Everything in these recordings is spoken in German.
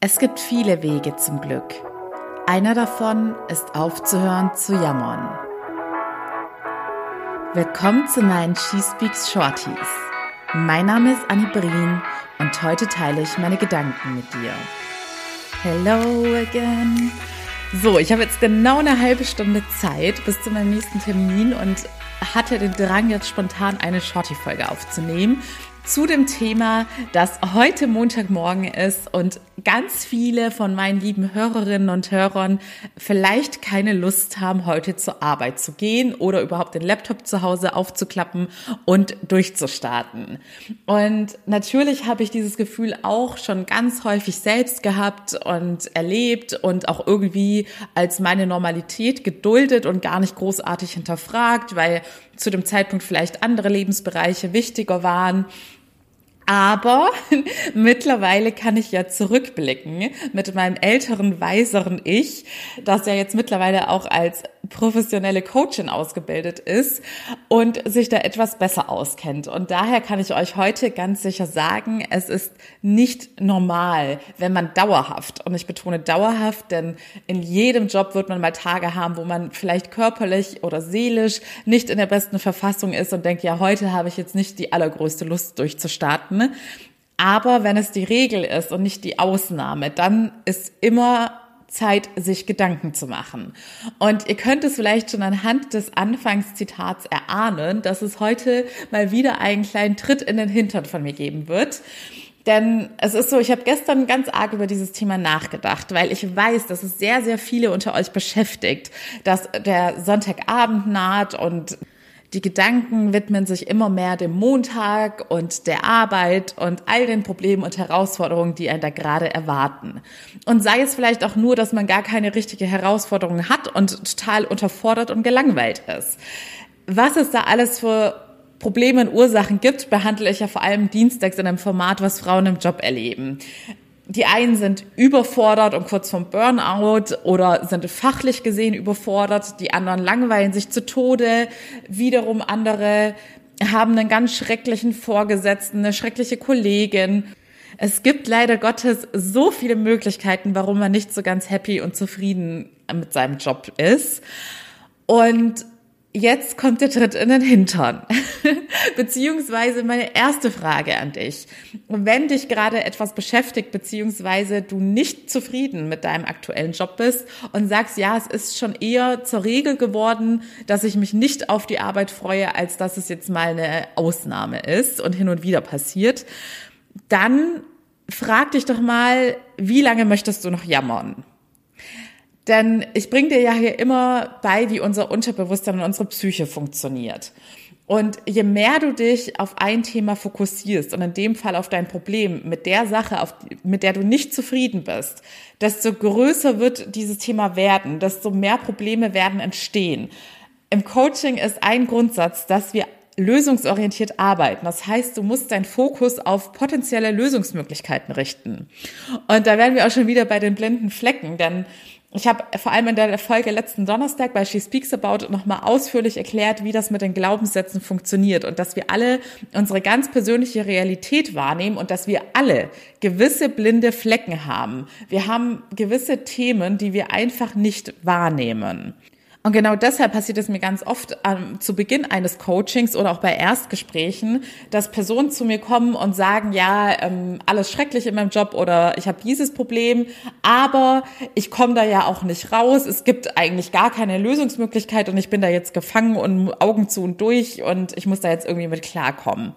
Es gibt viele Wege zum Glück. Einer davon ist aufzuhören zu jammern. Willkommen zu meinen She Speaks Shorties. Mein Name ist Annie Brien und heute teile ich meine Gedanken mit dir. Hello again. So, ich habe jetzt genau eine halbe Stunde Zeit bis zu meinem nächsten Termin und hatte den Drang, jetzt spontan eine Shorty-Folge aufzunehmen zu dem Thema, das heute Montagmorgen ist und ganz viele von meinen lieben Hörerinnen und Hörern vielleicht keine Lust haben, heute zur Arbeit zu gehen oder überhaupt den Laptop zu Hause aufzuklappen und durchzustarten. Und natürlich habe ich dieses Gefühl auch schon ganz häufig selbst gehabt und erlebt und auch irgendwie als meine Normalität geduldet und gar nicht großartig hinterfragt, weil zu dem Zeitpunkt vielleicht andere Lebensbereiche wichtiger waren. Aber mittlerweile kann ich ja zurückblicken mit meinem älteren, weiseren Ich, das ja jetzt mittlerweile auch als professionelle Coachin ausgebildet ist und sich da etwas besser auskennt. Und daher kann ich euch heute ganz sicher sagen, es ist nicht normal, wenn man dauerhaft, und ich betone dauerhaft, denn in jedem Job wird man mal Tage haben, wo man vielleicht körperlich oder seelisch nicht in der besten Verfassung ist und denkt, ja, heute habe ich jetzt nicht die allergrößte Lust durchzustarten. Aber wenn es die Regel ist und nicht die Ausnahme, dann ist immer Zeit, sich Gedanken zu machen. Und ihr könnt es vielleicht schon anhand des Anfangszitats erahnen, dass es heute mal wieder einen kleinen Tritt in den Hintern von mir geben wird. Denn es ist so, ich habe gestern ganz arg über dieses Thema nachgedacht, weil ich weiß, dass es sehr, sehr viele unter euch beschäftigt, dass der Sonntagabend naht und die Gedanken widmen sich immer mehr dem Montag und der Arbeit und all den Problemen und Herausforderungen, die einen da gerade erwarten. Und sei es vielleicht auch nur, dass man gar keine richtige Herausforderung hat und total unterfordert und gelangweilt ist. Was es da alles für Probleme und Ursachen gibt, behandle ich ja vor allem dienstags in einem Format, was Frauen im Job erleben die einen sind überfordert und kurz vom Burnout oder sind fachlich gesehen überfordert, die anderen langweilen sich zu Tode, wiederum andere haben einen ganz schrecklichen Vorgesetzten, eine schreckliche Kollegin. Es gibt leider Gottes so viele Möglichkeiten, warum man nicht so ganz happy und zufrieden mit seinem Job ist. Und Jetzt kommt der Tritt in den Hintern. beziehungsweise meine erste Frage an dich. Wenn dich gerade etwas beschäftigt, beziehungsweise du nicht zufrieden mit deinem aktuellen Job bist und sagst, ja, es ist schon eher zur Regel geworden, dass ich mich nicht auf die Arbeit freue, als dass es jetzt mal eine Ausnahme ist und hin und wieder passiert, dann frag dich doch mal, wie lange möchtest du noch jammern? Denn ich bringe dir ja hier immer bei, wie unser Unterbewusstsein und unsere Psyche funktioniert. Und je mehr du dich auf ein Thema fokussierst und in dem Fall auf dein Problem mit der Sache, auf, mit der du nicht zufrieden bist, desto größer wird dieses Thema werden, desto mehr Probleme werden entstehen. Im Coaching ist ein Grundsatz, dass wir lösungsorientiert arbeiten. Das heißt, du musst deinen Fokus auf potenzielle Lösungsmöglichkeiten richten. Und da werden wir auch schon wieder bei den blinden Flecken, denn ich habe vor allem in der Folge letzten Donnerstag bei She Speaks About nochmal ausführlich erklärt, wie das mit den Glaubenssätzen funktioniert und dass wir alle unsere ganz persönliche Realität wahrnehmen und dass wir alle gewisse blinde Flecken haben. Wir haben gewisse Themen, die wir einfach nicht wahrnehmen. Und genau deshalb passiert es mir ganz oft ähm, zu Beginn eines Coachings oder auch bei Erstgesprächen, dass Personen zu mir kommen und sagen, ja, ähm, alles schrecklich in meinem Job oder ich habe dieses Problem, aber ich komme da ja auch nicht raus. Es gibt eigentlich gar keine Lösungsmöglichkeit und ich bin da jetzt gefangen und Augen zu und durch und ich muss da jetzt irgendwie mit klarkommen.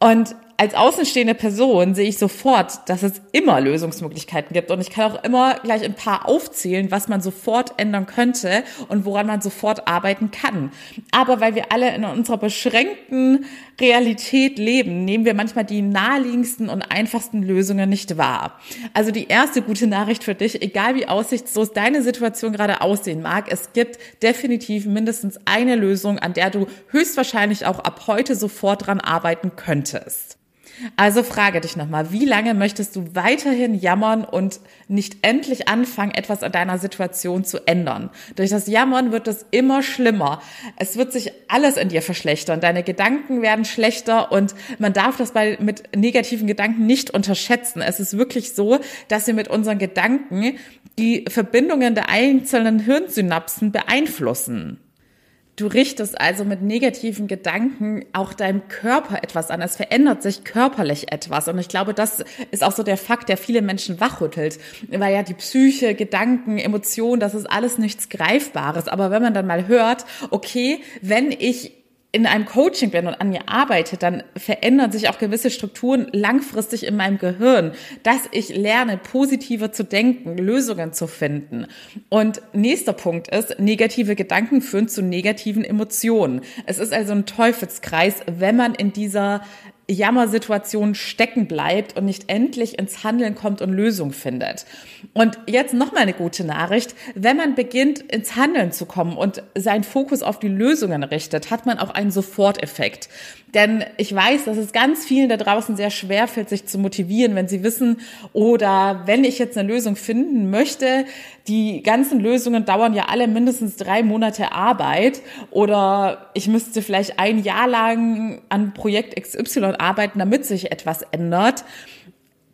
Und als außenstehende Person sehe ich sofort, dass es immer Lösungsmöglichkeiten gibt und ich kann auch immer gleich ein paar aufzählen, was man sofort ändern könnte und woran man sofort arbeiten kann. Aber weil wir alle in unserer beschränkten Realität leben, nehmen wir manchmal die naheliegendsten und einfachsten Lösungen nicht wahr. Also die erste gute Nachricht für dich, egal wie aussichtslos deine Situation gerade aussehen mag, es gibt definitiv mindestens eine Lösung, an der du höchstwahrscheinlich auch ab heute sofort dran arbeiten könntest. Also frage dich nochmal, wie lange möchtest du weiterhin jammern und nicht endlich anfangen, etwas an deiner Situation zu ändern? Durch das Jammern wird es immer schlimmer. Es wird sich alles in dir verschlechtern. Deine Gedanken werden schlechter und man darf das bei, mit negativen Gedanken nicht unterschätzen. Es ist wirklich so, dass wir mit unseren Gedanken die Verbindungen der einzelnen Hirnsynapsen beeinflussen. Du richtest also mit negativen Gedanken auch deinem Körper etwas an. Es verändert sich körperlich etwas. Und ich glaube, das ist auch so der Fakt, der viele Menschen wachrüttelt. Weil ja die Psyche, Gedanken, Emotionen, das ist alles nichts Greifbares. Aber wenn man dann mal hört, okay, wenn ich in einem Coaching bin und an mir arbeite, dann verändern sich auch gewisse Strukturen langfristig in meinem Gehirn, dass ich lerne, positiver zu denken, Lösungen zu finden. Und nächster Punkt ist, negative Gedanken führen zu negativen Emotionen. Es ist also ein Teufelskreis, wenn man in dieser Jammersituation stecken bleibt und nicht endlich ins Handeln kommt und Lösung findet. Und jetzt noch mal eine gute Nachricht. Wenn man beginnt, ins Handeln zu kommen und seinen Fokus auf die Lösungen richtet, hat man auch einen Soforteffekt. Denn ich weiß, dass es ganz vielen da draußen sehr schwer fällt, sich zu motivieren, wenn sie wissen, oder wenn ich jetzt eine Lösung finden möchte, die ganzen Lösungen dauern ja alle mindestens drei Monate Arbeit oder ich müsste vielleicht ein Jahr lang an Projekt XY arbeiten, damit sich etwas ändert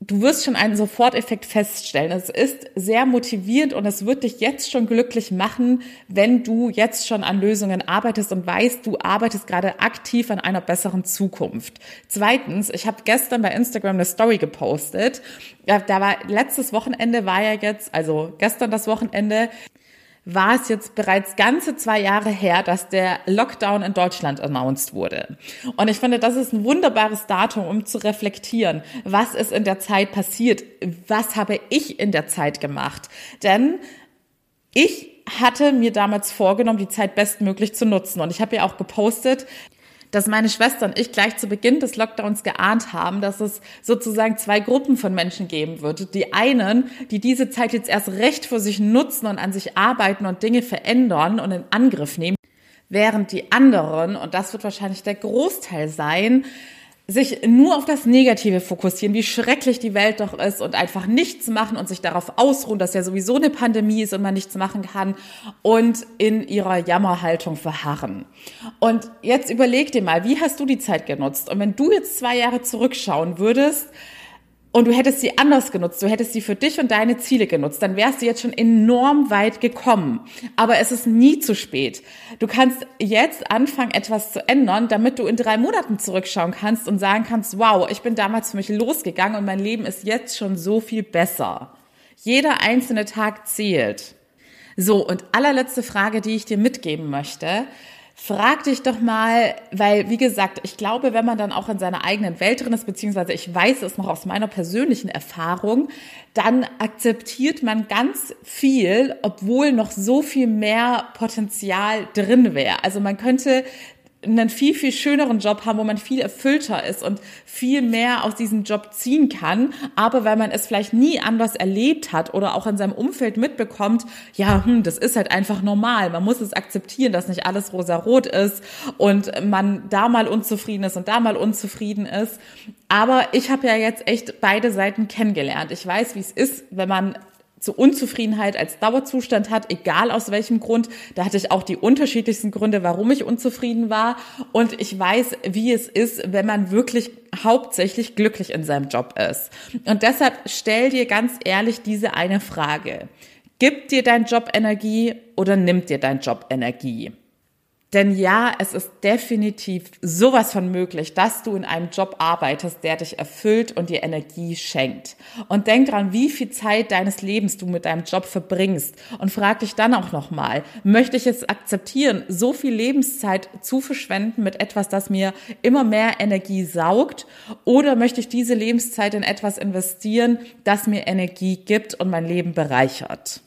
du wirst schon einen Soforteffekt feststellen. Es ist sehr motivierend und es wird dich jetzt schon glücklich machen, wenn du jetzt schon an Lösungen arbeitest und weißt, du arbeitest gerade aktiv an einer besseren Zukunft. Zweitens, ich habe gestern bei Instagram eine Story gepostet. Da war letztes Wochenende war ja jetzt, also gestern das Wochenende, war es jetzt bereits ganze zwei Jahre her, dass der Lockdown in Deutschland announced wurde. Und ich finde, das ist ein wunderbares Datum, um zu reflektieren, was ist in der Zeit passiert, was habe ich in der Zeit gemacht. Denn ich hatte mir damals vorgenommen, die Zeit bestmöglich zu nutzen. Und ich habe ja auch gepostet, dass meine Schwester und ich gleich zu Beginn des Lockdowns geahnt haben, dass es sozusagen zwei Gruppen von Menschen geben wird. Die einen, die diese Zeit jetzt erst recht für sich nutzen und an sich arbeiten und Dinge verändern und in Angriff nehmen, während die anderen, und das wird wahrscheinlich der Großteil sein, sich nur auf das Negative fokussieren, wie schrecklich die Welt doch ist und einfach nichts machen und sich darauf ausruhen, dass ja sowieso eine Pandemie ist und man nichts machen kann und in ihrer Jammerhaltung verharren. Und jetzt überleg dir mal, wie hast du die Zeit genutzt? Und wenn du jetzt zwei Jahre zurückschauen würdest, und du hättest sie anders genutzt, du hättest sie für dich und deine Ziele genutzt, dann wärst du jetzt schon enorm weit gekommen. Aber es ist nie zu spät. Du kannst jetzt anfangen, etwas zu ändern, damit du in drei Monaten zurückschauen kannst und sagen kannst, wow, ich bin damals für mich losgegangen und mein Leben ist jetzt schon so viel besser. Jeder einzelne Tag zählt. So, und allerletzte Frage, die ich dir mitgeben möchte. Frag dich doch mal, weil, wie gesagt, ich glaube, wenn man dann auch in seiner eigenen Welt drin ist, beziehungsweise ich weiß es noch aus meiner persönlichen Erfahrung, dann akzeptiert man ganz viel, obwohl noch so viel mehr Potenzial drin wäre. Also man könnte einen viel, viel schöneren Job haben, wo man viel erfüllter ist und viel mehr aus diesem Job ziehen kann. Aber weil man es vielleicht nie anders erlebt hat oder auch in seinem Umfeld mitbekommt, ja, hm, das ist halt einfach normal. Man muss es akzeptieren, dass nicht alles rosa-rot ist und man da mal unzufrieden ist und da mal unzufrieden ist. Aber ich habe ja jetzt echt beide Seiten kennengelernt. Ich weiß, wie es ist, wenn man zu Unzufriedenheit als Dauerzustand hat, egal aus welchem Grund. Da hatte ich auch die unterschiedlichsten Gründe, warum ich unzufrieden war. Und ich weiß, wie es ist, wenn man wirklich hauptsächlich glücklich in seinem Job ist. Und deshalb stell dir ganz ehrlich diese eine Frage. Gibt dir dein Job Energie oder nimmt dir dein Job Energie? Denn ja, es ist definitiv sowas von möglich, dass du in einem Job arbeitest, der dich erfüllt und dir Energie schenkt. Und denk dran, wie viel Zeit deines Lebens du mit deinem Job verbringst. Und frag dich dann auch nochmal, möchte ich es akzeptieren, so viel Lebenszeit zu verschwenden mit etwas, das mir immer mehr Energie saugt? Oder möchte ich diese Lebenszeit in etwas investieren, das mir Energie gibt und mein Leben bereichert?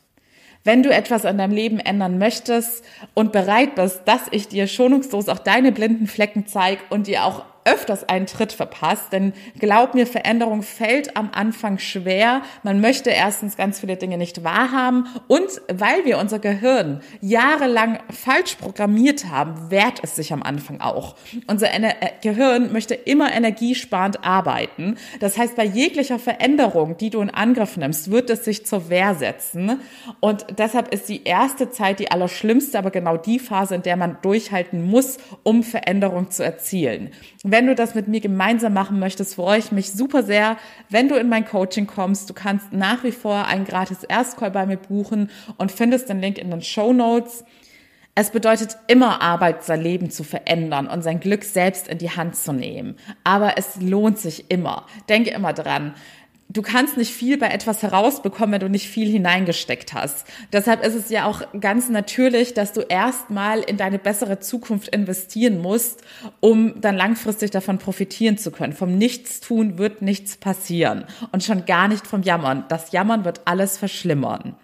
Wenn du etwas an deinem Leben ändern möchtest und bereit bist, dass ich dir schonungslos auch deine blinden Flecken zeige und dir auch öfters einen Tritt verpasst, denn glaub mir, Veränderung fällt am Anfang schwer. Man möchte erstens ganz viele Dinge nicht wahrhaben und weil wir unser Gehirn jahrelang falsch programmiert haben, wehrt es sich am Anfang auch. Unser Ener äh, Gehirn möchte immer energiesparend arbeiten. Das heißt, bei jeglicher Veränderung, die du in Angriff nimmst, wird es sich zur Wehr setzen und deshalb ist die erste Zeit die allerschlimmste, aber genau die Phase, in der man durchhalten muss, um Veränderung zu erzielen. Wenn du das mit mir gemeinsam machen möchtest, freue ich mich super sehr, wenn du in mein Coaching kommst. Du kannst nach wie vor einen gratis Erstcall bei mir buchen und findest den Link in den Show Notes. Es bedeutet immer Arbeit, sein Leben zu verändern und sein Glück selbst in die Hand zu nehmen. Aber es lohnt sich immer. Denke immer dran du kannst nicht viel bei etwas herausbekommen, wenn du nicht viel hineingesteckt hast. Deshalb ist es ja auch ganz natürlich, dass du erstmal in deine bessere Zukunft investieren musst, um dann langfristig davon profitieren zu können. Vom Nichtstun wird nichts passieren und schon gar nicht vom Jammern. Das Jammern wird alles verschlimmern.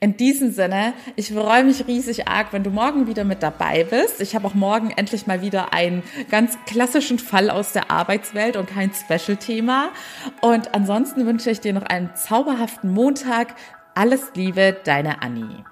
In diesem Sinne, ich freue mich riesig arg, wenn du morgen wieder mit dabei bist. Ich habe auch morgen endlich mal wieder einen ganz klassischen Fall aus der Arbeitswelt und kein Special-Thema. Und ansonsten wünsche ich dir noch einen zauberhaften Montag. Alles Liebe, deine Annie.